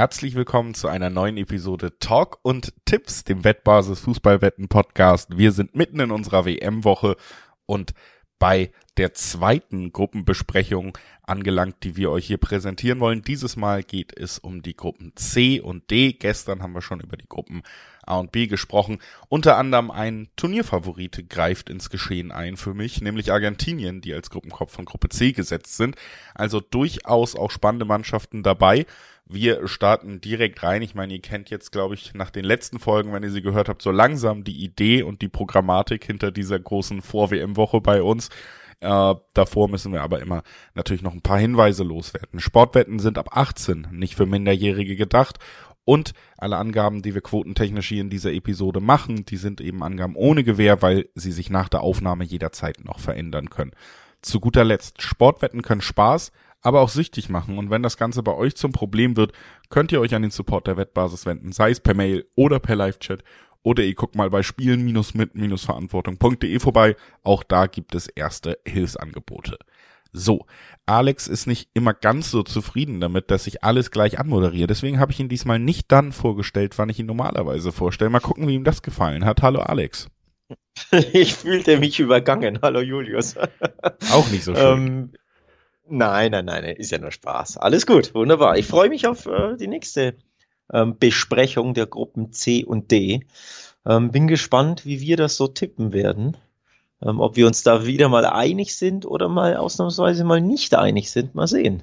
herzlich willkommen zu einer neuen Episode Talk und Tipps, dem Wettbasis Fußballwetten Podcast. Wir sind mitten in unserer WM-Woche und bei der zweiten Gruppenbesprechung angelangt, die wir euch hier präsentieren wollen. Dieses Mal geht es um die Gruppen C und D. Gestern haben wir schon über die Gruppen A und B gesprochen. Unter anderem ein Turnierfavorit greift ins Geschehen ein für mich, nämlich Argentinien, die als Gruppenkopf von Gruppe C gesetzt sind. Also durchaus auch spannende Mannschaften dabei. Wir starten direkt rein. Ich meine, ihr kennt jetzt, glaube ich, nach den letzten Folgen, wenn ihr sie gehört habt, so langsam die Idee und die Programmatik hinter dieser großen Vor-WM-Woche bei uns. Äh, davor müssen wir aber immer natürlich noch ein paar Hinweise loswerden. Sportwetten sind ab 18, nicht für Minderjährige gedacht. Und alle Angaben, die wir quotentechnisch hier in dieser Episode machen, die sind eben Angaben ohne Gewähr, weil sie sich nach der Aufnahme jederzeit noch verändern können. Zu guter Letzt, Sportwetten können Spaß, aber auch süchtig machen. Und wenn das Ganze bei euch zum Problem wird, könnt ihr euch an den Support der Wettbasis wenden, sei es per Mail oder per Live-Chat oder ihr guckt mal bei spielen-mit-verantwortung.de vorbei. Auch da gibt es erste Hilfsangebote. So, Alex ist nicht immer ganz so zufrieden damit, dass ich alles gleich anmoderiere. Deswegen habe ich ihn diesmal nicht dann vorgestellt, wann ich ihn normalerweise vorstelle. Mal gucken, wie ihm das gefallen hat. Hallo Alex. Ich fühlte mich übergangen. Hallo Julius. Auch nicht so schön. Ähm, nein, nein, nein, ist ja nur Spaß. Alles gut, wunderbar. Ich freue mich auf äh, die nächste ähm, Besprechung der Gruppen C und D. Ähm, bin gespannt, wie wir das so tippen werden. Ähm, ob wir uns da wieder mal einig sind oder mal ausnahmsweise mal nicht einig sind. Mal sehen.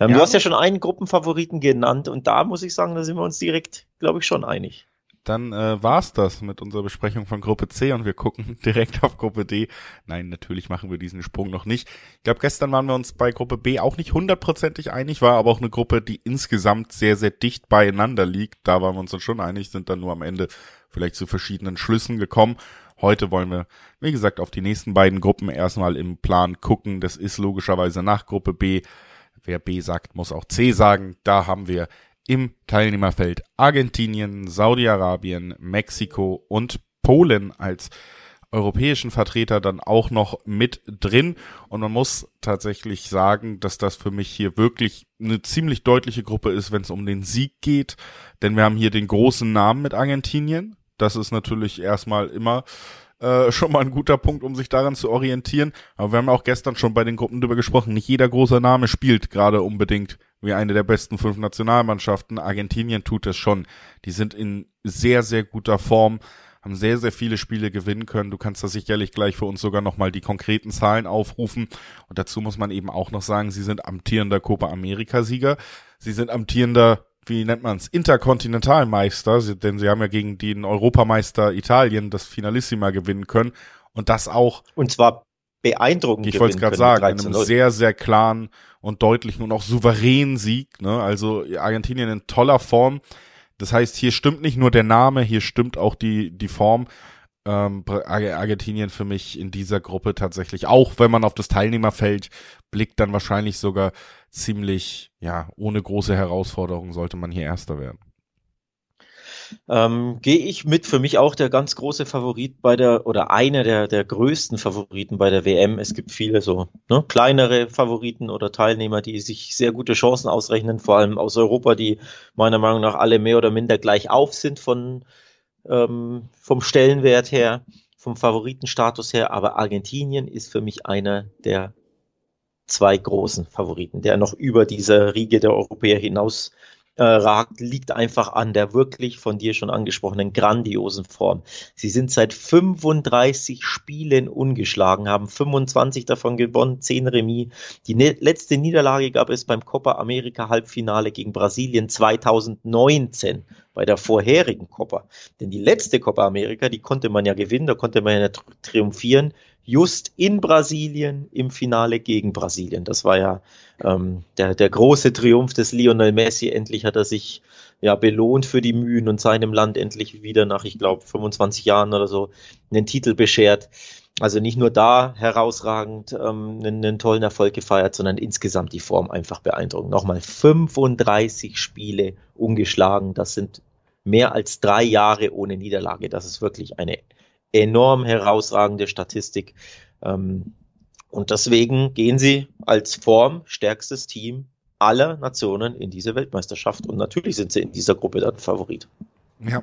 Ähm, ja. Du hast ja schon einen Gruppenfavoriten genannt und da muss ich sagen, da sind wir uns direkt, glaube ich, schon einig dann äh, war's das mit unserer Besprechung von Gruppe C und wir gucken direkt auf Gruppe D. Nein, natürlich machen wir diesen Sprung noch nicht. Ich glaube, gestern waren wir uns bei Gruppe B auch nicht hundertprozentig einig, war aber auch eine Gruppe, die insgesamt sehr, sehr dicht beieinander liegt. Da waren wir uns dann schon einig, sind dann nur am Ende vielleicht zu verschiedenen Schlüssen gekommen. Heute wollen wir, wie gesagt, auf die nächsten beiden Gruppen erstmal im Plan gucken. Das ist logischerweise nach Gruppe B. Wer B sagt, muss auch C sagen. Da haben wir im Teilnehmerfeld Argentinien, Saudi-Arabien, Mexiko und Polen als europäischen Vertreter dann auch noch mit drin. Und man muss tatsächlich sagen, dass das für mich hier wirklich eine ziemlich deutliche Gruppe ist, wenn es um den Sieg geht. Denn wir haben hier den großen Namen mit Argentinien. Das ist natürlich erstmal immer äh, schon mal ein guter Punkt, um sich daran zu orientieren. Aber wir haben auch gestern schon bei den Gruppen drüber gesprochen. Nicht jeder große Name spielt gerade unbedingt wie eine der besten fünf Nationalmannschaften. Argentinien tut es schon. Die sind in sehr, sehr guter Form, haben sehr, sehr viele Spiele gewinnen können. Du kannst da sicherlich gleich für uns sogar nochmal die konkreten Zahlen aufrufen. Und dazu muss man eben auch noch sagen, sie sind amtierender Copa America-Sieger. Sie sind amtierender wie nennt man es, Interkontinentalmeister, denn sie haben ja gegen den Europameister Italien das Finalissima gewinnen können und das auch. Und zwar beeindruckend. Ich wollte es gerade sagen, in einem sehr, sehr klaren und deutlichen und auch souveränen Sieg. Ne? Also Argentinien in toller Form. Das heißt, hier stimmt nicht nur der Name, hier stimmt auch die, die Form. Ähm, Argentinien für mich in dieser Gruppe tatsächlich, auch wenn man auf das Teilnehmerfeld blickt, dann wahrscheinlich sogar ziemlich, ja, ohne große Herausforderungen sollte man hier Erster werden. Ähm, Gehe ich mit, für mich auch der ganz große Favorit bei der, oder einer der, der größten Favoriten bei der WM. Es gibt viele so ne, kleinere Favoriten oder Teilnehmer, die sich sehr gute Chancen ausrechnen, vor allem aus Europa, die meiner Meinung nach alle mehr oder minder gleich auf sind von, ähm, vom Stellenwert her, vom Favoritenstatus her. Aber Argentinien ist für mich einer der zwei großen Favoriten, der noch über diese Riege der Europäer hinaus äh, ragt, liegt einfach an der wirklich von dir schon angesprochenen grandiosen Form. Sie sind seit 35 Spielen ungeschlagen, haben 25 davon gewonnen, 10 Remis. Die ne letzte Niederlage gab es beim Copa America Halbfinale gegen Brasilien 2019 bei der vorherigen Copa. Denn die letzte Copa America, die konnte man ja gewinnen, da konnte man ja triumphieren just in Brasilien im Finale gegen Brasilien. Das war ja ähm, der, der große Triumph des Lionel Messi. Endlich hat er sich ja belohnt für die Mühen und seinem Land endlich wieder nach, ich glaube, 25 Jahren oder so einen Titel beschert. Also nicht nur da herausragend ähm, einen, einen tollen Erfolg gefeiert, sondern insgesamt die Form einfach beeindruckend. Nochmal 35 Spiele ungeschlagen. Das sind mehr als drei Jahre ohne Niederlage. Das ist wirklich eine enorm herausragende Statistik. Ähm, und deswegen gehen sie als Form stärkstes Team aller Nationen in diese Weltmeisterschaft. Und natürlich sind sie in dieser Gruppe dann Favorit. Ja.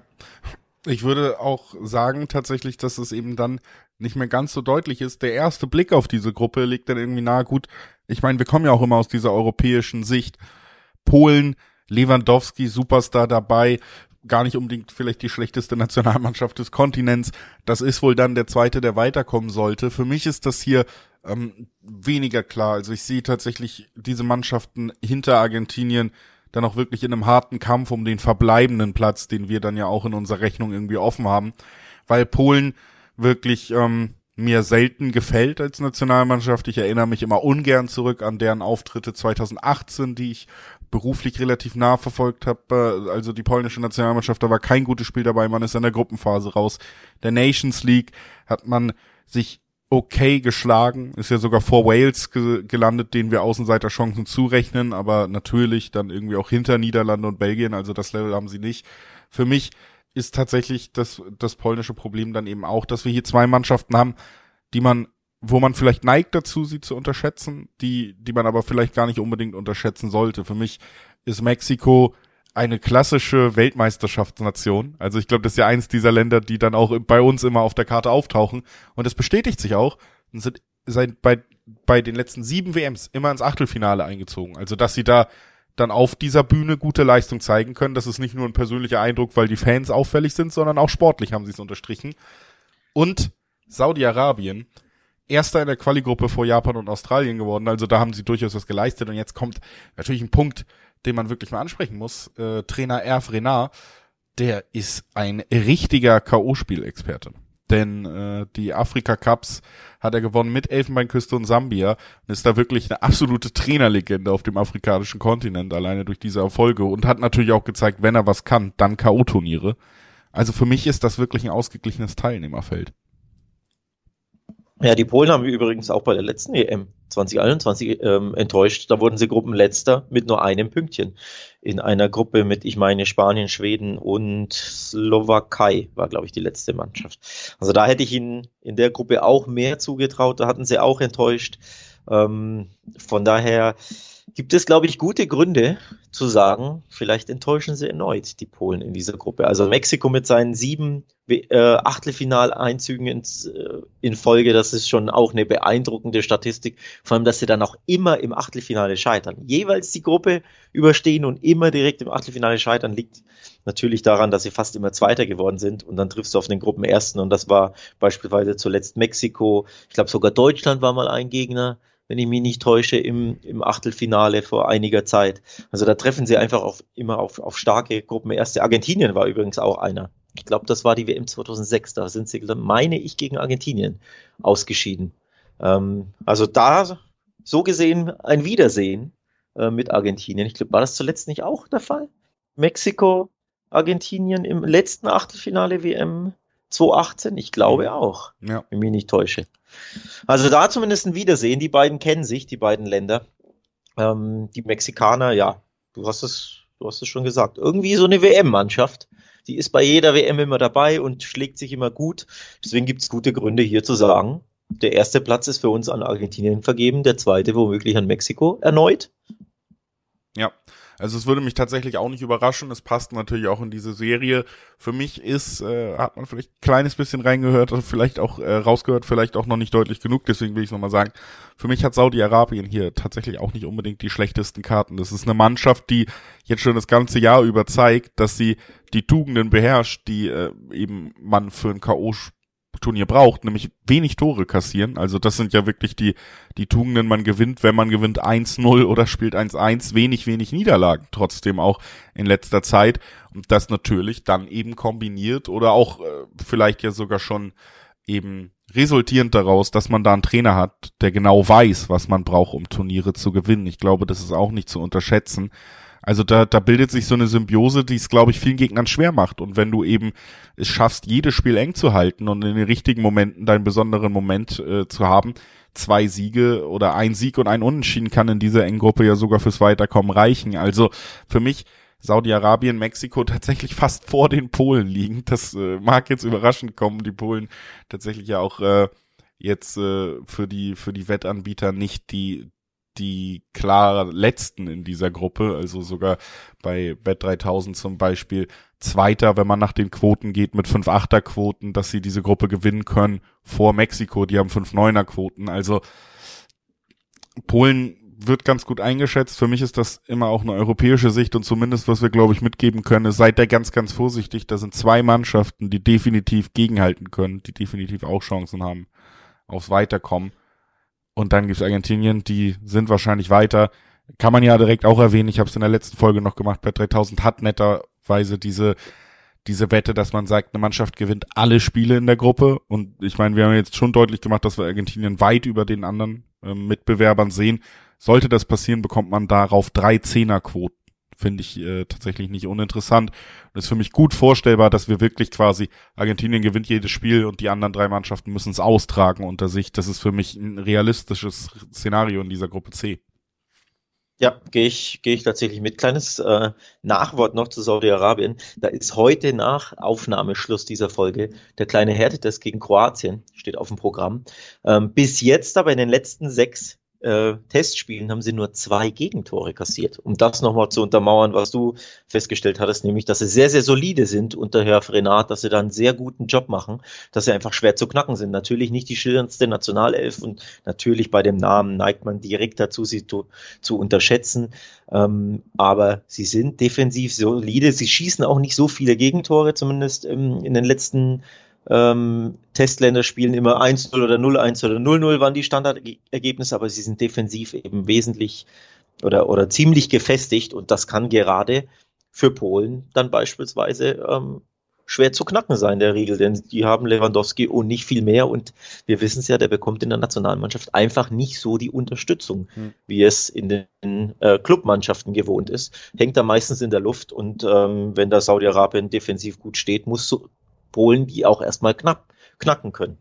Ich würde auch sagen tatsächlich, dass es eben dann nicht mehr ganz so deutlich ist. Der erste Blick auf diese Gruppe liegt dann irgendwie nahe. Gut, ich meine, wir kommen ja auch immer aus dieser europäischen Sicht. Polen, Lewandowski, Superstar dabei, gar nicht unbedingt vielleicht die schlechteste Nationalmannschaft des Kontinents. Das ist wohl dann der zweite, der weiterkommen sollte. Für mich ist das hier ähm, weniger klar. Also ich sehe tatsächlich diese Mannschaften hinter Argentinien dann auch wirklich in einem harten Kampf um den verbleibenden Platz, den wir dann ja auch in unserer Rechnung irgendwie offen haben, weil Polen wirklich ähm, mir selten gefällt als Nationalmannschaft. Ich erinnere mich immer ungern zurück an deren Auftritte 2018, die ich beruflich relativ nah verfolgt habe. Also die polnische Nationalmannschaft, da war kein gutes Spiel dabei, man ist in der Gruppenphase raus. Der Nations League hat man sich okay geschlagen, ist ja sogar vor Wales ge gelandet, denen wir Außenseiterchancen zurechnen, aber natürlich dann irgendwie auch hinter Niederlande und Belgien, also das Level haben sie nicht. Für mich ist tatsächlich das, das polnische Problem dann eben auch, dass wir hier zwei Mannschaften haben, die man, wo man vielleicht neigt dazu, sie zu unterschätzen, die, die man aber vielleicht gar nicht unbedingt unterschätzen sollte. Für mich ist Mexiko eine klassische Weltmeisterschaftsnation. Also ich glaube, das ist ja eins dieser Länder, die dann auch bei uns immer auf der Karte auftauchen. Und es bestätigt sich auch und sind seit bei, bei den letzten sieben WMs immer ins Achtelfinale eingezogen. Also dass sie da dann auf dieser Bühne gute Leistung zeigen können. Das ist nicht nur ein persönlicher Eindruck, weil die Fans auffällig sind, sondern auch sportlich haben sie es unterstrichen. Und Saudi-Arabien, erster in der Quali-Gruppe vor Japan und Australien geworden. Also da haben sie durchaus was geleistet. Und jetzt kommt natürlich ein Punkt, den man wirklich mal ansprechen muss. Äh, Trainer Erf Renard, der ist ein richtiger K.O.-Spielexperte denn äh, die Afrika Cups hat er gewonnen mit Elfenbeinküste und Sambia und ist da wirklich eine absolute Trainerlegende auf dem afrikanischen Kontinent, alleine durch diese Erfolge und hat natürlich auch gezeigt, wenn er was kann, dann K.O.-Turniere. Also für mich ist das wirklich ein ausgeglichenes Teilnehmerfeld. Ja, die Polen haben wir übrigens auch bei der letzten EM 2021 ähm, enttäuscht. Da wurden sie Gruppenletzter mit nur einem Pünktchen. In einer Gruppe mit, ich meine, Spanien, Schweden und Slowakei war, glaube ich, die letzte Mannschaft. Also da hätte ich ihnen in der Gruppe auch mehr zugetraut. Da hatten sie auch enttäuscht. Ähm, von daher gibt es, glaube ich, gute Gründe zu sagen, vielleicht enttäuschen sie erneut die Polen in dieser Gruppe. Also Mexiko mit seinen sieben äh, Achtelfinaleinzügen ins, äh, in Folge, das ist schon auch eine beeindruckende Statistik. Vor allem, dass sie dann auch immer im Achtelfinale scheitern. Jeweils die Gruppe überstehen und immer direkt im Achtelfinale scheitern, liegt natürlich daran, dass sie fast immer Zweiter geworden sind und dann triffst du auf den Gruppenersten und das war beispielsweise zuletzt Mexiko. Ich glaube sogar Deutschland war mal ein Gegner wenn ich mich nicht täusche, im, im Achtelfinale vor einiger Zeit. Also da treffen sie einfach auf, immer auf, auf starke Gruppen. Erste Argentinien war übrigens auch einer. Ich glaube, das war die WM 2006. Da sind sie, meine ich, gegen Argentinien ausgeschieden. Ähm, also da so gesehen ein Wiedersehen äh, mit Argentinien. Ich glaube, war das zuletzt nicht auch der Fall? Mexiko, Argentinien im letzten Achtelfinale WM 2018? Ich glaube auch, ja. wenn ich mich nicht täusche. Also da zumindest ein Wiedersehen. Die beiden kennen sich, die beiden Länder. Ähm, die Mexikaner, ja, du hast es, du hast es schon gesagt. Irgendwie so eine WM-Mannschaft. Die ist bei jeder WM immer dabei und schlägt sich immer gut. Deswegen gibt es gute Gründe hier zu sagen, der erste Platz ist für uns an Argentinien vergeben, der zweite womöglich an Mexiko erneut. Ja, also es würde mich tatsächlich auch nicht überraschen. Es passt natürlich auch in diese Serie. Für mich ist, äh, hat man vielleicht ein kleines bisschen reingehört, also vielleicht auch äh, rausgehört, vielleicht auch noch nicht deutlich genug. Deswegen will ich es nochmal sagen. Für mich hat Saudi-Arabien hier tatsächlich auch nicht unbedingt die schlechtesten Karten. Das ist eine Mannschaft, die jetzt schon das ganze Jahr über zeigt, dass sie die Tugenden beherrscht, die äh, eben man für ein K.O. Turnier braucht, nämlich wenig Tore kassieren. Also das sind ja wirklich die, die Tugenden, man gewinnt, wenn man gewinnt 1-0 oder spielt 1-1, wenig, wenig Niederlagen trotzdem auch in letzter Zeit. Und das natürlich dann eben kombiniert oder auch äh, vielleicht ja sogar schon eben resultierend daraus, dass man da einen Trainer hat, der genau weiß, was man braucht, um Turniere zu gewinnen. Ich glaube, das ist auch nicht zu unterschätzen. Also da, da bildet sich so eine Symbiose, die es, glaube ich, vielen Gegnern schwer macht. Und wenn du eben es schaffst, jedes Spiel eng zu halten und in den richtigen Momenten deinen besonderen Moment äh, zu haben, zwei Siege oder ein Sieg und ein Unentschieden kann in dieser engen Gruppe ja sogar fürs Weiterkommen reichen. Also für mich Saudi-Arabien, Mexiko tatsächlich fast vor den Polen liegen. Das äh, mag jetzt überraschend kommen, die Polen tatsächlich ja auch äh, jetzt äh, für die für die Wettanbieter nicht die die klar letzten in dieser Gruppe, also sogar bei Bet 3000 zum Beispiel Zweiter, wenn man nach den Quoten geht, mit 5 Achter Quoten, dass sie diese Gruppe gewinnen können vor Mexiko, die haben 5 Neuner Quoten. Also Polen wird ganz gut eingeschätzt. Für mich ist das immer auch eine europäische Sicht und zumindest, was wir, glaube ich, mitgeben können, ist, seid da ganz, ganz vorsichtig. Da sind zwei Mannschaften, die definitiv gegenhalten können, die definitiv auch Chancen haben aufs Weiterkommen. Und dann gibt's Argentinien, die sind wahrscheinlich weiter. Kann man ja direkt auch erwähnen, ich habe es in der letzten Folge noch gemacht, bei 3000 hat netterweise diese diese Wette, dass man sagt, eine Mannschaft gewinnt alle Spiele in der Gruppe. Und ich meine, wir haben jetzt schon deutlich gemacht, dass wir Argentinien weit über den anderen äh, Mitbewerbern sehen. Sollte das passieren, bekommt man darauf drei Zehnerquoten. Finde ich äh, tatsächlich nicht uninteressant. Und ist für mich gut vorstellbar, dass wir wirklich quasi Argentinien gewinnt jedes Spiel und die anderen drei Mannschaften müssen es austragen unter sich. Das ist für mich ein realistisches Szenario in dieser Gruppe C. Ja, gehe ich, gehe ich tatsächlich mit. Kleines äh, Nachwort noch zu Saudi-Arabien. Da ist heute nach Aufnahmeschluss dieser Folge der kleine Härtetest gegen Kroatien, steht auf dem Programm. Ähm, bis jetzt aber in den letzten sechs äh, Testspielen haben sie nur zwei Gegentore kassiert. Um das nochmal zu untermauern, was du festgestellt hattest, nämlich, dass sie sehr, sehr solide sind unter Herr Frenat, dass sie da einen sehr guten Job machen, dass sie einfach schwer zu knacken sind. Natürlich nicht die schillerndste Nationalelf und natürlich bei dem Namen neigt man direkt dazu, sie zu, zu unterschätzen. Ähm, aber sie sind defensiv solide. Sie schießen auch nicht so viele Gegentore, zumindest ähm, in den letzten ähm, Testländer spielen immer 1-0 oder 0-1 oder 0-0 waren die Standardergebnisse, aber sie sind defensiv eben wesentlich oder, oder ziemlich gefestigt und das kann gerade für Polen dann beispielsweise ähm, schwer zu knacken sein, der Riegel, denn die haben Lewandowski und nicht viel mehr und wir wissen es ja, der bekommt in der Nationalmannschaft einfach nicht so die Unterstützung, hm. wie es in den äh, Clubmannschaften gewohnt ist. Hängt da meistens in der Luft und ähm, wenn da Saudi-Arabien defensiv gut steht, muss so, Polen, die auch erstmal knapp, knacken können.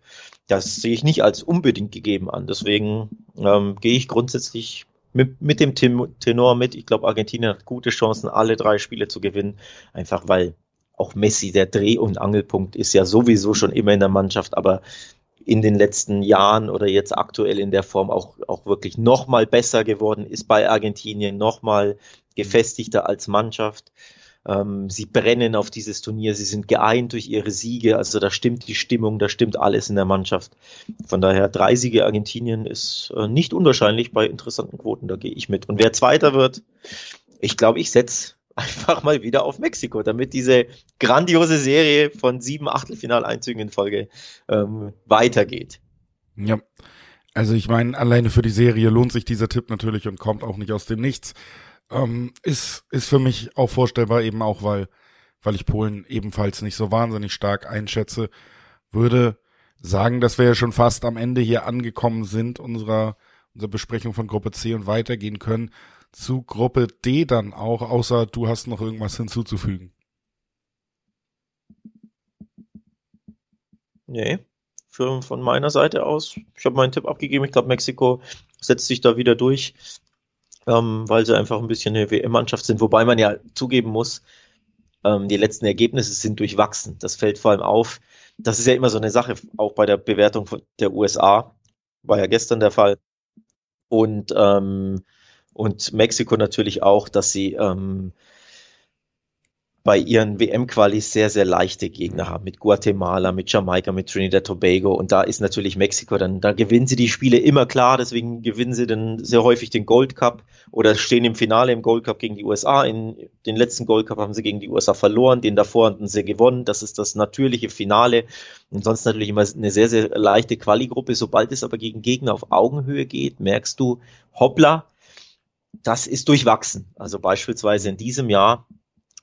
Das sehe ich nicht als unbedingt gegeben an. Deswegen ähm, gehe ich grundsätzlich mit, mit dem Tenor mit. Ich glaube, Argentinien hat gute Chancen, alle drei Spiele zu gewinnen. Einfach weil auch Messi der Dreh- und Angelpunkt ist ja sowieso schon immer in der Mannschaft, aber in den letzten Jahren oder jetzt aktuell in der Form auch, auch wirklich nochmal besser geworden ist bei Argentinien, nochmal gefestigter als Mannschaft. Ähm, sie brennen auf dieses Turnier, sie sind geeint durch ihre Siege, also da stimmt die Stimmung, da stimmt alles in der Mannschaft. Von daher drei Siege Argentinien ist äh, nicht unwahrscheinlich bei interessanten Quoten, da gehe ich mit. Und wer Zweiter wird, ich glaube, ich setze einfach mal wieder auf Mexiko, damit diese grandiose Serie von sieben Achtelfinaleinzügen in Folge ähm, weitergeht. Ja. Also ich meine, alleine für die Serie lohnt sich dieser Tipp natürlich und kommt auch nicht aus dem Nichts. Ähm, ist, ist für mich auch vorstellbar, eben auch, weil, weil ich Polen ebenfalls nicht so wahnsinnig stark einschätze, würde sagen, dass wir ja schon fast am Ende hier angekommen sind, unserer, unserer Besprechung von Gruppe C und weitergehen können zu Gruppe D dann auch, außer du hast noch irgendwas hinzuzufügen. Nee, für, von meiner Seite aus. Ich habe meinen Tipp abgegeben. Ich glaube, Mexiko setzt sich da wieder durch ähm, weil sie einfach ein bisschen eine WM-Mannschaft sind, wobei man ja zugeben muss, ähm, die letzten Ergebnisse sind durchwachsen. Das fällt vor allem auf. Das ist ja immer so eine Sache, auch bei der Bewertung der USA, war ja gestern der Fall. Und, ähm, und Mexiko natürlich auch, dass sie ähm, bei ihren WM-Qualis sehr, sehr leichte Gegner haben. Mit Guatemala, mit Jamaika, mit Trinidad Tobago. Und da ist natürlich Mexiko, dann, da gewinnen sie die Spiele immer klar. Deswegen gewinnen sie dann sehr häufig den Gold Cup oder stehen im Finale im Gold Cup gegen die USA. In den letzten Gold Cup haben sie gegen die USA verloren. Den davor hatten sie gewonnen. Das ist das natürliche Finale. Und sonst natürlich immer eine sehr, sehr leichte Quali-Gruppe. Sobald es aber gegen Gegner auf Augenhöhe geht, merkst du, hoppla, das ist durchwachsen. Also beispielsweise in diesem Jahr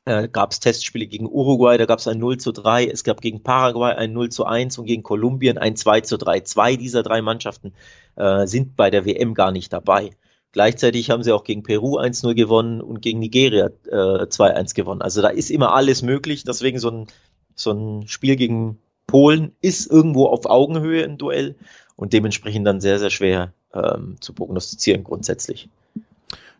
äh, gab es Testspiele gegen Uruguay, da gab es ein 0 zu 3, es gab gegen Paraguay ein 0 zu 1 und gegen Kolumbien ein 2 zu 3. Zwei dieser drei Mannschaften äh, sind bei der WM gar nicht dabei. Gleichzeitig haben sie auch gegen Peru 1-0 gewonnen und gegen Nigeria äh, 2-1 gewonnen. Also da ist immer alles möglich. Deswegen so ein, so ein Spiel gegen Polen ist irgendwo auf Augenhöhe ein Duell und dementsprechend dann sehr, sehr schwer ähm, zu prognostizieren grundsätzlich.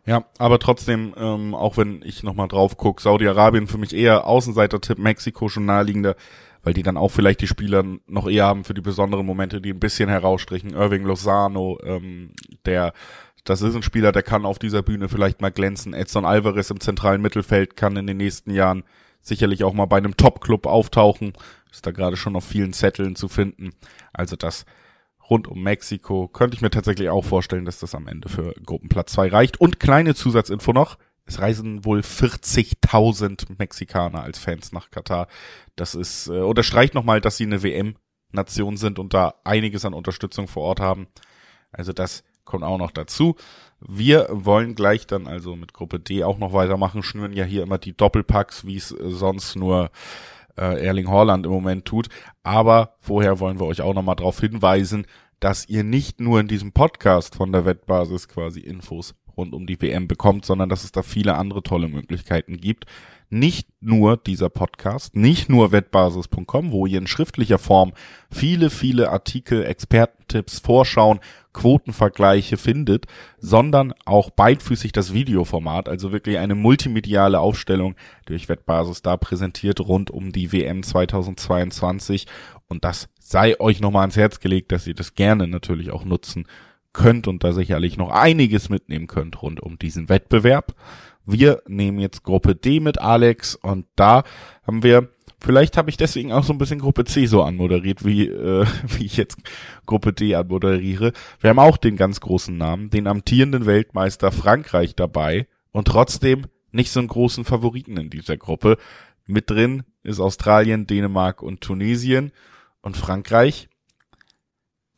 Ja, aber trotzdem, ähm, auch wenn ich nochmal drauf gucke, Saudi-Arabien für mich eher Außenseiter-Tipp, Mexiko schon naheliegender, weil die dann auch vielleicht die Spieler noch eher haben für die besonderen Momente, die ein bisschen herausstrichen. Irving Lozano, ähm, der Das ist ein Spieler, der kann auf dieser Bühne vielleicht mal glänzen. Edson Alvarez im zentralen Mittelfeld kann in den nächsten Jahren sicherlich auch mal bei einem Top-Club auftauchen. Ist da gerade schon auf vielen Zetteln zu finden. Also das rund um Mexiko könnte ich mir tatsächlich auch vorstellen, dass das am Ende für Gruppenplatz 2 reicht. Und kleine Zusatzinfo noch. Es reisen wohl 40.000 Mexikaner als Fans nach Katar. Das ist, äh, unterstreicht nochmal, dass sie eine WM-Nation sind und da einiges an Unterstützung vor Ort haben. Also das kommt auch noch dazu. Wir wollen gleich dann also mit Gruppe D auch noch weitermachen, schnüren ja hier immer die Doppelpacks, wie es äh, sonst nur äh, Erling Haaland im Moment tut. Aber vorher wollen wir euch auch nochmal darauf hinweisen, dass ihr nicht nur in diesem Podcast von der Wettbasis quasi Infos rund um die WM bekommt, sondern dass es da viele andere tolle Möglichkeiten gibt. Nicht nur dieser Podcast, nicht nur wettbasis.com, wo ihr in schriftlicher Form viele, viele Artikel, Expertentipps, Vorschauen, Quotenvergleiche findet, sondern auch beidfüßig das Videoformat, also wirklich eine multimediale Aufstellung durch Wettbasis da präsentiert rund um die WM 2022 und das sei euch nochmal ans Herz gelegt, dass ihr das gerne natürlich auch nutzen könnt und da sicherlich noch einiges mitnehmen könnt rund um diesen Wettbewerb. Wir nehmen jetzt Gruppe D mit Alex und da haben wir, vielleicht habe ich deswegen auch so ein bisschen Gruppe C so anmoderiert, wie, äh, wie ich jetzt Gruppe D anmoderiere. Wir haben auch den ganz großen Namen, den amtierenden Weltmeister Frankreich dabei und trotzdem nicht so einen großen Favoriten in dieser Gruppe. Mit drin ist Australien, Dänemark und Tunesien und Frankreich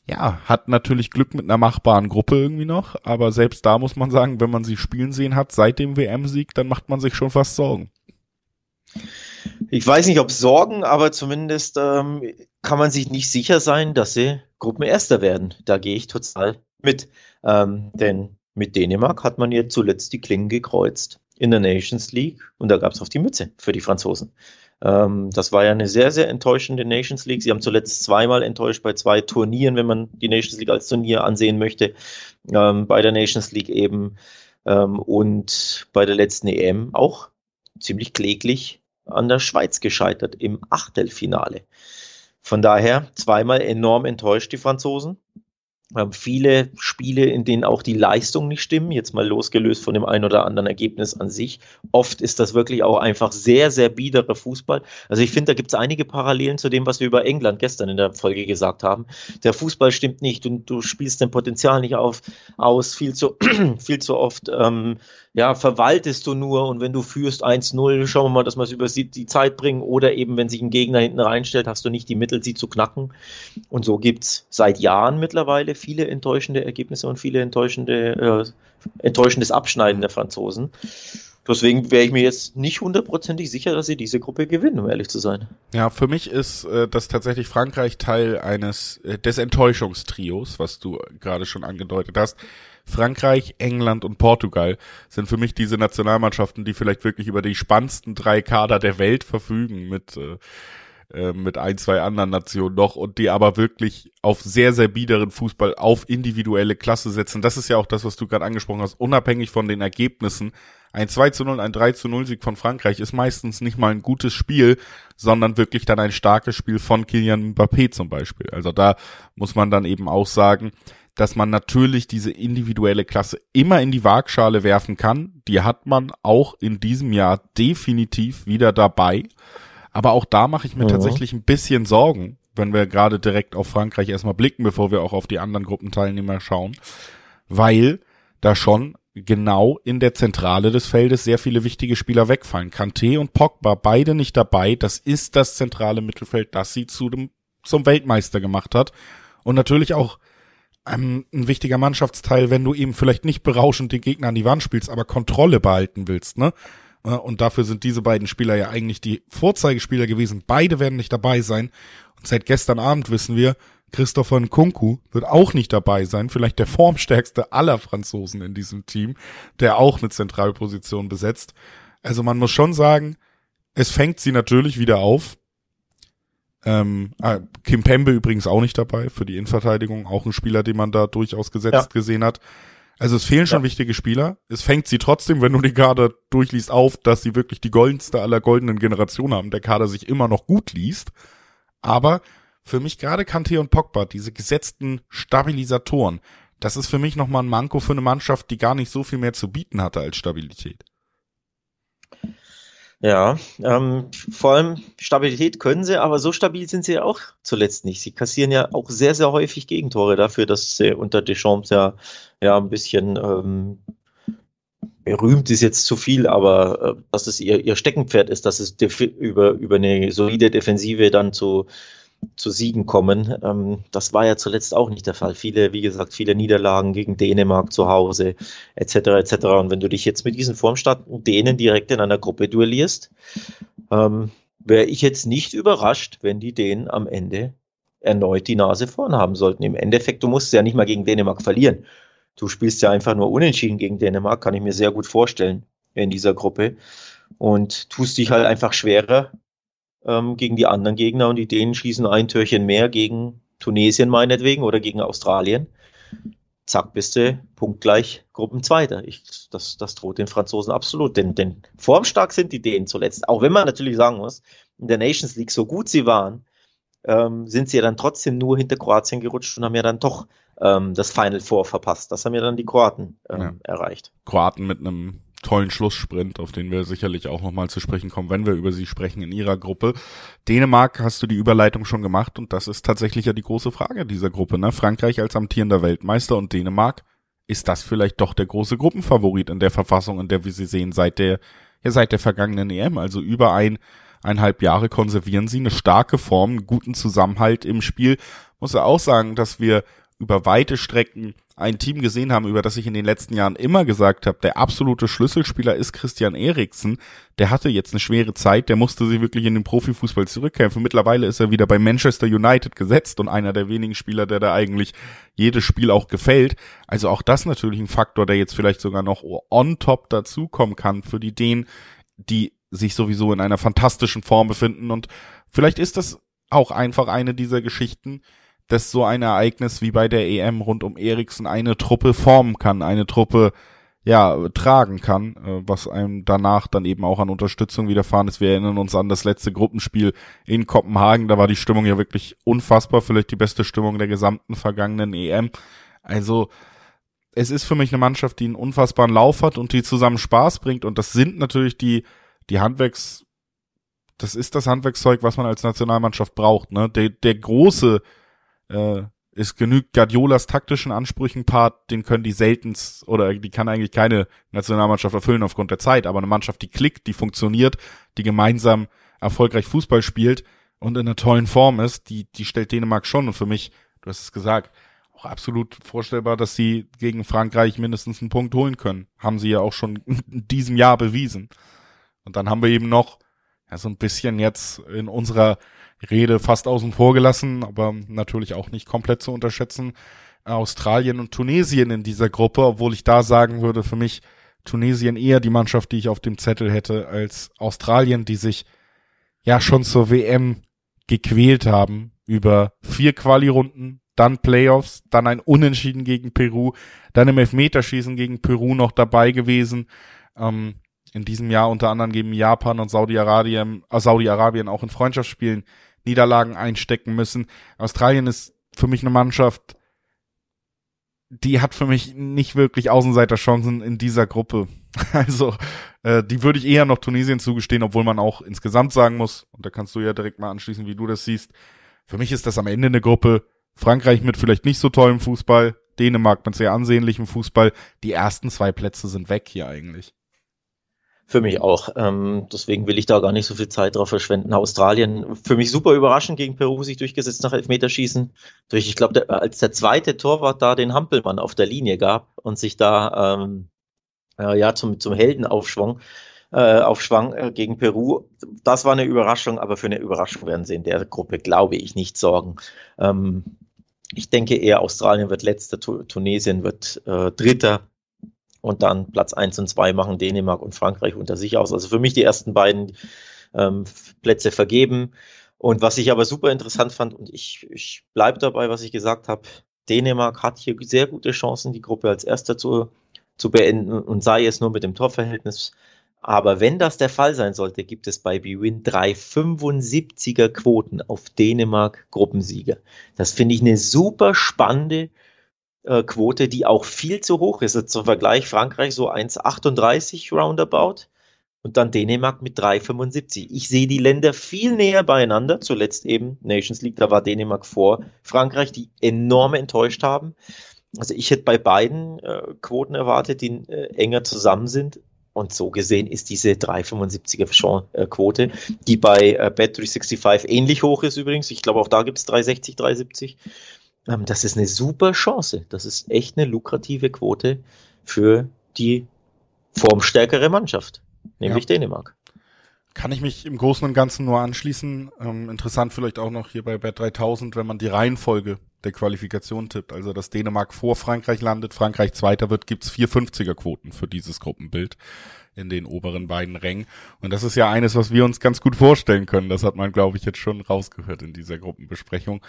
ja, hat natürlich Glück mit einer machbaren Gruppe irgendwie noch, aber selbst da muss man sagen, wenn man sie spielen sehen hat seit dem WM-Sieg, dann macht man sich schon fast Sorgen. Ich weiß nicht, ob Sorgen, aber zumindest ähm, kann man sich nicht sicher sein, dass sie Gruppenerster werden. Da gehe ich total mit. Ähm, denn mit Dänemark hat man ja zuletzt die Klingen gekreuzt in der Nations League und da gab es auf die Mütze für die Franzosen. Ähm, das war ja eine sehr, sehr enttäuschende Nations League. Sie haben zuletzt zweimal enttäuscht bei zwei Turnieren, wenn man die Nations League als Turnier ansehen möchte. Ähm, bei der Nations League eben ähm, und bei der letzten EM auch ziemlich kläglich an der Schweiz gescheitert im Achtelfinale. Von daher zweimal enorm enttäuscht die Franzosen. Wir haben viele Spiele, in denen auch die Leistung nicht stimmen, jetzt mal losgelöst von dem ein oder anderen Ergebnis an sich. Oft ist das wirklich auch einfach sehr, sehr biederer Fußball. Also ich finde, da gibt es einige Parallelen zu dem, was wir über England gestern in der Folge gesagt haben. Der Fußball stimmt nicht und du spielst dein Potenzial nicht auf, aus, viel zu, viel zu oft ähm, ja, verwaltest du nur und wenn du führst 1-0, schauen wir mal, dass wir es über die Zeit bringen oder eben, wenn sich ein Gegner hinten reinstellt, hast du nicht die Mittel, sie zu knacken. Und so gibt's seit Jahren mittlerweile viele enttäuschende Ergebnisse und viele enttäuschende, äh, enttäuschendes Abschneiden der Franzosen. Deswegen wäre ich mir jetzt nicht hundertprozentig sicher, dass sie diese Gruppe gewinnen, um ehrlich zu sein. Ja, für mich ist äh, das tatsächlich Frankreich Teil eines äh, des Enttäuschungstrios, was du gerade schon angedeutet hast. Frankreich, England und Portugal sind für mich diese Nationalmannschaften, die vielleicht wirklich über die spannendsten drei Kader der Welt verfügen mit äh, äh, mit ein, zwei anderen Nationen noch und die aber wirklich auf sehr, sehr biederen Fußball, auf individuelle Klasse setzen. Das ist ja auch das, was du gerade angesprochen hast, unabhängig von den Ergebnissen. Ein 2 zu 0, ein 3 zu 0 Sieg von Frankreich ist meistens nicht mal ein gutes Spiel, sondern wirklich dann ein starkes Spiel von Kilian Mbappé zum Beispiel. Also da muss man dann eben auch sagen, dass man natürlich diese individuelle Klasse immer in die Waagschale werfen kann. Die hat man auch in diesem Jahr definitiv wieder dabei. Aber auch da mache ich mir mhm. tatsächlich ein bisschen Sorgen, wenn wir gerade direkt auf Frankreich erstmal blicken, bevor wir auch auf die anderen Gruppenteilnehmer schauen, weil da schon genau in der Zentrale des Feldes sehr viele wichtige Spieler wegfallen. Kanté und Pogba, beide nicht dabei. Das ist das zentrale Mittelfeld, das sie zu dem, zum Weltmeister gemacht hat. Und natürlich auch ähm, ein wichtiger Mannschaftsteil, wenn du eben vielleicht nicht berauschend den Gegner an die Wand spielst, aber Kontrolle behalten willst, ne? Äh, und dafür sind diese beiden Spieler ja eigentlich die Vorzeigespieler gewesen. Beide werden nicht dabei sein. Und seit gestern Abend wissen wir, Christopher Nkunku wird auch nicht dabei sein. Vielleicht der formstärkste aller Franzosen in diesem Team, der auch eine Zentralposition besetzt. Also man muss schon sagen, es fängt sie natürlich wieder auf. Ähm, ah, Kim Pembe übrigens auch nicht dabei für die Innenverteidigung, auch ein Spieler, den man da durchaus gesetzt ja. gesehen hat. Also es fehlen schon ja. wichtige Spieler. Es fängt sie trotzdem, wenn du die Kader durchliest, auf, dass sie wirklich die goldenste aller goldenen Generationen haben. Der Kader sich immer noch gut liest. Aber für mich gerade Kante und Pogba, diese gesetzten Stabilisatoren, das ist für mich nochmal ein Manko für eine Mannschaft, die gar nicht so viel mehr zu bieten hatte als Stabilität. Ja, ähm, vor allem Stabilität können sie, aber so stabil sind sie ja auch zuletzt nicht. Sie kassieren ja auch sehr, sehr häufig Gegentore dafür, dass sie unter Deschamps ja, ja ein bisschen ähm, berühmt ist jetzt zu viel, aber äh, dass es ihr, ihr Steckenpferd ist, dass es über, über eine solide Defensive dann zu, zu Siegen kommen. Ähm, das war ja zuletzt auch nicht der Fall. Viele, wie gesagt, viele Niederlagen gegen Dänemark zu Hause, etc. etc. Und wenn du dich jetzt mit diesen formstarken Dänen direkt in einer Gruppe duellierst, ähm, wäre ich jetzt nicht überrascht, wenn die Dänen am Ende erneut die Nase vorn haben sollten. Im Endeffekt, du musst ja nicht mal gegen Dänemark verlieren. Du spielst ja einfach nur unentschieden gegen Dänemark, kann ich mir sehr gut vorstellen in dieser Gruppe. Und tust dich halt einfach schwerer ähm, gegen die anderen Gegner und die Dänen schießen ein Türchen mehr gegen Tunesien meinetwegen oder gegen Australien. Zack, bist du punktgleich Gruppenzweiter. Ich, das, das droht den Franzosen absolut. Denn, denn formstark sind die Dänen zuletzt. Auch wenn man natürlich sagen muss, in der Nations League, so gut sie waren, ähm, sind sie ja dann trotzdem nur hinter Kroatien gerutscht und haben ja dann doch ähm, das Final Four verpasst. Das haben ja dann die Kroaten ähm, ja. erreicht. Kroaten mit einem tollen Schlusssprint, auf den wir sicherlich auch nochmal zu sprechen kommen, wenn wir über sie sprechen in ihrer Gruppe. Dänemark hast du die Überleitung schon gemacht und das ist tatsächlich ja die große Frage dieser Gruppe. Ne? Frankreich als amtierender Weltmeister und Dänemark, ist das vielleicht doch der große Gruppenfavorit in der Verfassung, in der wir sie sehen seit der, ja, seit der vergangenen EM. Also über ein, eineinhalb Jahre konservieren sie eine starke Form, einen guten Zusammenhalt im Spiel. Muss ja auch sagen, dass wir über weite Strecken ein Team gesehen haben, über das ich in den letzten Jahren immer gesagt habe, der absolute Schlüsselspieler ist Christian Eriksen. Der hatte jetzt eine schwere Zeit, der musste sich wirklich in den Profifußball zurückkämpfen. Mittlerweile ist er wieder bei Manchester United gesetzt und einer der wenigen Spieler, der da eigentlich jedes Spiel auch gefällt. Also auch das natürlich ein Faktor, der jetzt vielleicht sogar noch on top dazukommen kann für die Dänen, die sich sowieso in einer fantastischen Form befinden und vielleicht ist das auch einfach eine dieser Geschichten, dass so ein Ereignis wie bei der EM rund um Eriksen eine Truppe formen kann, eine Truppe ja tragen kann, äh, was einem danach dann eben auch an Unterstützung widerfahren ist. Wir erinnern uns an das letzte Gruppenspiel in Kopenhagen, da war die Stimmung ja wirklich unfassbar, vielleicht die beste Stimmung der gesamten vergangenen EM. Also es ist für mich eine Mannschaft, die einen unfassbaren Lauf hat und die zusammen Spaß bringt und das sind natürlich die die Handwerks das ist das Handwerkszeug, was man als Nationalmannschaft braucht, ne? Der der große äh, ist genügt Guardiolas taktischen Ansprüchen Part, den können die seltenst oder die kann eigentlich keine Nationalmannschaft erfüllen aufgrund der Zeit, aber eine Mannschaft, die klickt, die funktioniert, die gemeinsam erfolgreich Fußball spielt und in einer tollen Form ist, die, die stellt Dänemark schon und für mich, du hast es gesagt, auch absolut vorstellbar, dass sie gegen Frankreich mindestens einen Punkt holen können. Haben sie ja auch schon in diesem Jahr bewiesen. Und dann haben wir eben noch ja, so ein bisschen jetzt in unserer Rede fast außen vor gelassen, aber natürlich auch nicht komplett zu unterschätzen. Australien und Tunesien in dieser Gruppe, obwohl ich da sagen würde, für mich Tunesien eher die Mannschaft, die ich auf dem Zettel hätte, als Australien, die sich ja schon zur WM gequält haben über vier Quali-Runden, dann Playoffs, dann ein Unentschieden gegen Peru, dann im Elfmeterschießen gegen Peru noch dabei gewesen. Ähm, in diesem Jahr unter anderem gegen Japan und Saudi-Arabien, äh, Saudi-Arabien auch in Freundschaftsspielen Niederlagen einstecken müssen. Australien ist für mich eine Mannschaft, die hat für mich nicht wirklich Außenseiterchancen in dieser Gruppe. Also, äh, die würde ich eher noch Tunesien zugestehen, obwohl man auch insgesamt sagen muss, und da kannst du ja direkt mal anschließen, wie du das siehst. Für mich ist das am Ende eine Gruppe. Frankreich mit vielleicht nicht so tollem Fußball, Dänemark mit sehr ansehnlichem Fußball. Die ersten zwei Plätze sind weg hier eigentlich. Für mich auch. Ähm, deswegen will ich da gar nicht so viel Zeit drauf verschwenden. Australien, für mich super überraschend gegen Peru sich durchgesetzt nach Elfmeterschießen. Durch, ich glaube, als der zweite Torwart da den Hampelmann auf der Linie gab und sich da ähm, äh, ja zum, zum Helden aufschwang, äh, aufschwang äh, gegen Peru. Das war eine Überraschung, aber für eine Überraschung werden sie in der Gruppe, glaube ich, nicht sorgen. Ähm, ich denke eher, Australien wird letzter, Tunesien wird äh, Dritter und dann Platz 1 und 2 machen Dänemark und Frankreich unter sich aus. Also für mich die ersten beiden ähm, Plätze vergeben. Und was ich aber super interessant fand, und ich, ich bleibe dabei, was ich gesagt habe, Dänemark hat hier sehr gute Chancen, die Gruppe als erster zu, zu beenden und sei es nur mit dem Torverhältnis. Aber wenn das der Fall sein sollte, gibt es bei BWin drei 75er Quoten auf Dänemark Gruppensieger. Das finde ich eine super spannende äh, Quote, die auch viel zu hoch ist. Also zum Vergleich Frankreich so 1,38 roundabout und dann Dänemark mit 3,75. Ich sehe die Länder viel näher beieinander. Zuletzt eben Nations League, da war Dänemark vor Frankreich, die enorm enttäuscht haben. Also ich hätte bei beiden äh, Quoten erwartet, die äh, enger zusammen sind. Und so gesehen ist diese 3,75er äh, Quote, die bei äh, Bet365 ähnlich hoch ist übrigens. Ich glaube, auch da gibt es 360, 370. Ähm, das ist eine super Chance. Das ist echt eine lukrative Quote für die formstärkere Mannschaft, nämlich ja. Dänemark. Kann ich mich im Großen und Ganzen nur anschließen. Ähm, interessant vielleicht auch noch hier bei Bet 3000, wenn man die Reihenfolge der Qualifikation tippt. Also, dass Dänemark vor Frankreich landet, Frankreich Zweiter wird, gibt's vier 50er Quoten für dieses Gruppenbild in den oberen beiden Rängen. Und das ist ja eines, was wir uns ganz gut vorstellen können. Das hat man, glaube ich, jetzt schon rausgehört in dieser Gruppenbesprechung.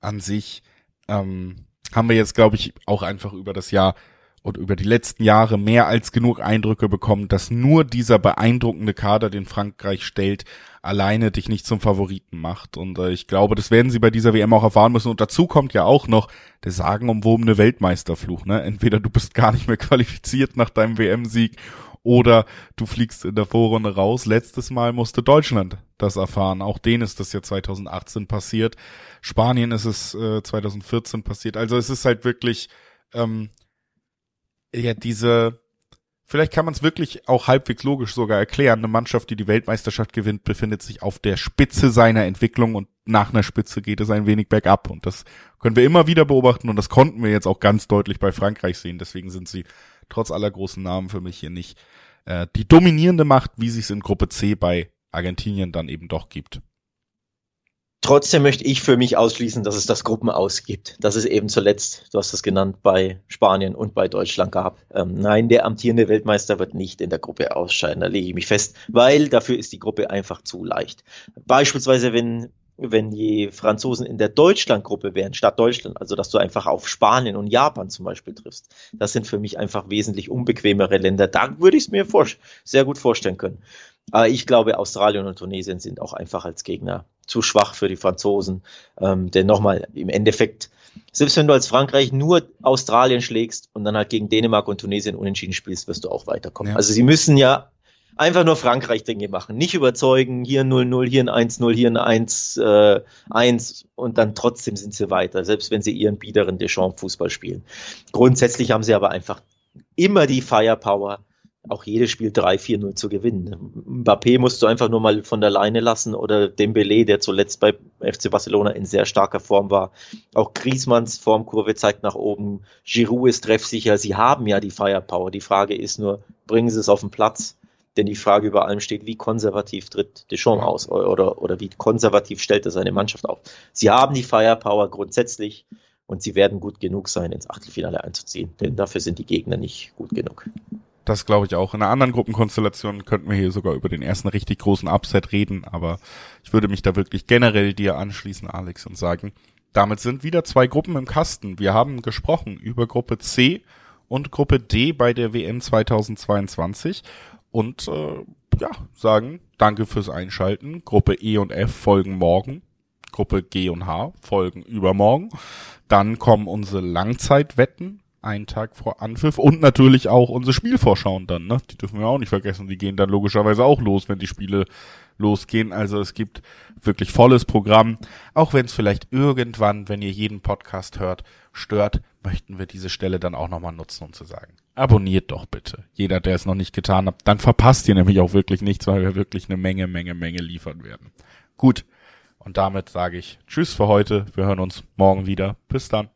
An sich ähm, haben wir jetzt, glaube ich, auch einfach über das Jahr und über die letzten Jahre mehr als genug Eindrücke bekommen, dass nur dieser beeindruckende Kader, den Frankreich stellt, alleine dich nicht zum Favoriten macht. Und äh, ich glaube, das werden sie bei dieser WM auch erfahren müssen. Und dazu kommt ja auch noch der sagenumwobene Weltmeisterfluch. Ne? Entweder du bist gar nicht mehr qualifiziert nach deinem WM-Sieg oder du fliegst in der Vorrunde raus. Letztes Mal musste Deutschland das erfahren. Auch denen ist das ja 2018 passiert. Spanien ist es äh, 2014 passiert. Also es ist halt wirklich ähm, ja diese Vielleicht kann man es wirklich auch halbwegs logisch sogar erklären. Eine Mannschaft, die die Weltmeisterschaft gewinnt, befindet sich auf der Spitze seiner Entwicklung und nach einer Spitze geht es ein wenig bergab. Und das können wir immer wieder beobachten und das konnten wir jetzt auch ganz deutlich bei Frankreich sehen. Deswegen sind sie trotz aller großen Namen für mich hier nicht äh, die dominierende Macht, wie sie es in Gruppe C bei Argentinien dann eben doch gibt. Trotzdem möchte ich für mich ausschließen, dass es das Gruppenaus gibt. Dass es eben zuletzt, du hast es genannt, bei Spanien und bei Deutschland gab. Ähm, nein, der amtierende Weltmeister wird nicht in der Gruppe ausscheiden. Da lege ich mich fest, weil dafür ist die Gruppe einfach zu leicht. Beispielsweise, wenn wenn die Franzosen in der Deutschlandgruppe wären, statt Deutschland, also dass du einfach auf Spanien und Japan zum Beispiel triffst. Das sind für mich einfach wesentlich unbequemere Länder. Da würde ich es mir sehr gut vorstellen können. Aber ich glaube, Australien und Tunesien sind auch einfach als Gegner zu schwach für die Franzosen. Ähm, denn nochmal, im Endeffekt, selbst wenn du als Frankreich nur Australien schlägst und dann halt gegen Dänemark und Tunesien unentschieden spielst, wirst du auch weiterkommen. Ja. Also sie müssen ja einfach nur Frankreich-Dinge machen. Nicht überzeugen, hier 0-0, hier ein 1-0, hier ein 1-1 äh, und dann trotzdem sind sie weiter, selbst wenn sie ihren biederen Deschamps-Fußball spielen. Grundsätzlich haben sie aber einfach immer die Firepower, auch jedes Spiel 3-4-0 zu gewinnen. Mbappé musst du einfach nur mal von der Leine lassen oder Dembele, der zuletzt bei FC Barcelona in sehr starker Form war. Auch Griezmanns Formkurve zeigt nach oben. Giroud ist treffsicher. Sie haben ja die Firepower. Die Frage ist nur, bringen sie es auf den Platz? Denn die Frage über allem steht, wie konservativ tritt Deschamps aus oder, oder wie konservativ stellt er seine Mannschaft auf? Sie haben die Firepower grundsätzlich und sie werden gut genug sein, ins Achtelfinale einzuziehen, denn dafür sind die Gegner nicht gut genug. Das glaube ich auch. In einer anderen Gruppenkonstellation könnten wir hier sogar über den ersten richtig großen Upset reden, aber ich würde mich da wirklich generell dir anschließen, Alex, und sagen, damit sind wieder zwei Gruppen im Kasten. Wir haben gesprochen über Gruppe C und Gruppe D bei der WM 2022 und äh, ja, sagen danke fürs Einschalten. Gruppe E und F folgen morgen. Gruppe G und H folgen übermorgen. Dann kommen unsere Langzeitwetten einen Tag vor Anpfiff und natürlich auch unsere Spielvorschauen dann, ne? Die dürfen wir auch nicht vergessen. Die gehen dann logischerweise auch los, wenn die Spiele losgehen. Also es gibt wirklich volles Programm. Auch wenn es vielleicht irgendwann, wenn ihr jeden Podcast hört, stört, möchten wir diese Stelle dann auch nochmal nutzen, um zu sagen, abonniert doch bitte. Jeder, der es noch nicht getan hat, dann verpasst ihr nämlich auch wirklich nichts, weil wir wirklich eine Menge, Menge, Menge liefern werden. Gut. Und damit sage ich Tschüss für heute. Wir hören uns morgen wieder. Bis dann.